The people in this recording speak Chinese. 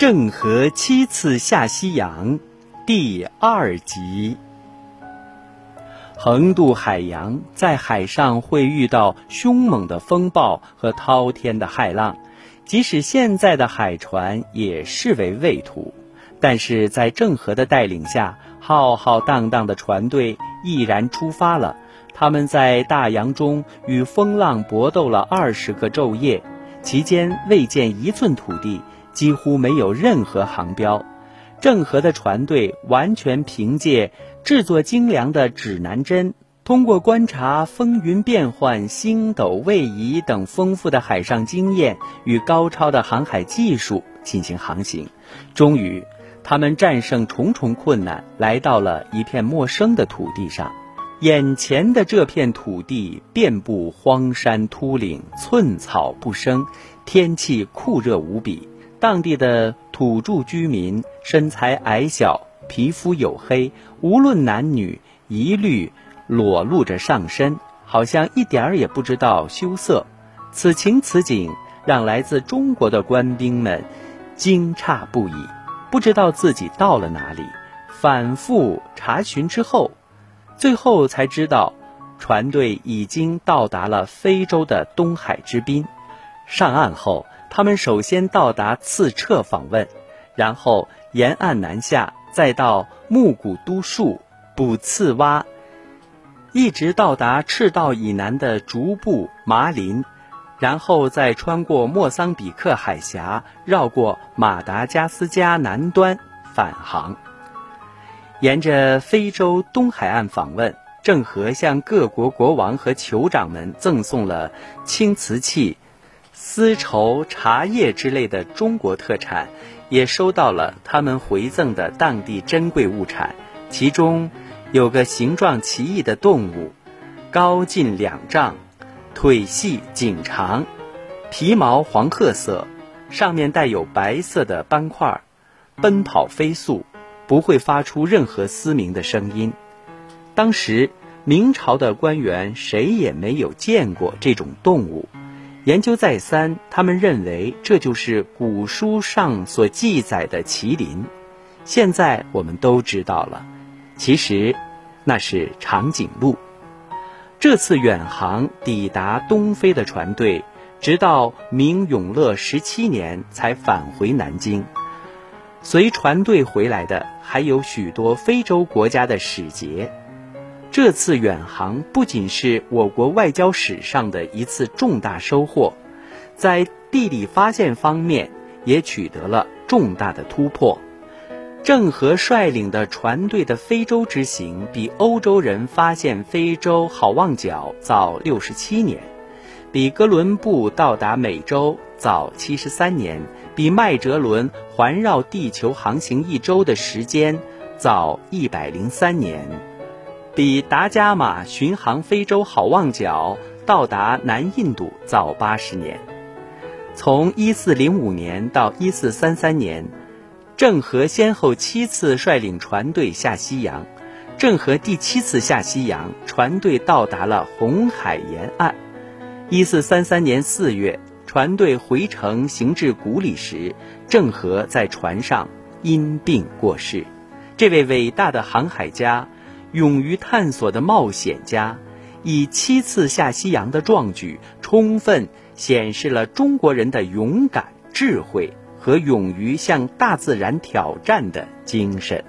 郑和七次下西洋第二集。横渡海洋，在海上会遇到凶猛的风暴和滔天的骇浪，即使现在的海船也视为畏途。但是在郑和的带领下，浩浩荡荡的船队毅然出发了。他们在大洋中与风浪搏斗了二十个昼夜，期间未见一寸土地。几乎没有任何航标，郑和的船队完全凭借制作精良的指南针，通过观察风云变幻、星斗位移等丰富的海上经验与高超的航海技术进行航行。终于，他们战胜重重困难，来到了一片陌生的土地上。眼前的这片土地遍布荒山秃岭，寸草不生，天气酷热无比。当地的土著居民身材矮小，皮肤黝黑，无论男女，一律裸露着上身，好像一点儿也不知道羞涩。此情此景，让来自中国的官兵们惊诧不已，不知道自己到了哪里。反复查询之后，最后才知道，船队已经到达了非洲的东海之滨。上岸后。他们首先到达次彻访问，然后沿岸南下，再到木古都树、卜次洼，一直到达赤道以南的竹布、麻林，然后再穿过莫桑比克海峡，绕过马达加斯加南端返航。沿着非洲东海岸访问，郑和向各国国王和酋长们赠送了青瓷器。丝绸、茶叶之类的中国特产，也收到了他们回赠的当地珍贵物产，其中有个形状奇异的动物，高近两丈，腿细颈长，皮毛黄褐色，上面带有白色的斑块，奔跑飞速，不会发出任何嘶鸣的声音。当时明朝的官员谁也没有见过这种动物。研究再三，他们认为这就是古书上所记载的麒麟。现在我们都知道了，其实那是长颈鹿。这次远航抵达东非的船队，直到明永乐十七年才返回南京。随船队回来的还有许多非洲国家的使节。这次远航不仅是我国外交史上的一次重大收获，在地理发现方面也取得了重大的突破。郑和率领的船队的非洲之行，比欧洲人发现非洲好望角早六十七年，比哥伦布到达美洲早七十三年，比麦哲伦环绕地球航行一周的时间早一百零三年。比达伽马巡航非洲好望角到达南印度早八十年。从一四零五年到一四三三年，郑和先后七次率领船队下西洋。郑和第七次下西洋，船队到达了红海沿岸。一四三三年四月，船队回程行至古里时，郑和在船上因病过世。这位伟大的航海家。勇于探索的冒险家，以七次下西洋的壮举，充分显示了中国人的勇敢、智慧和勇于向大自然挑战的精神。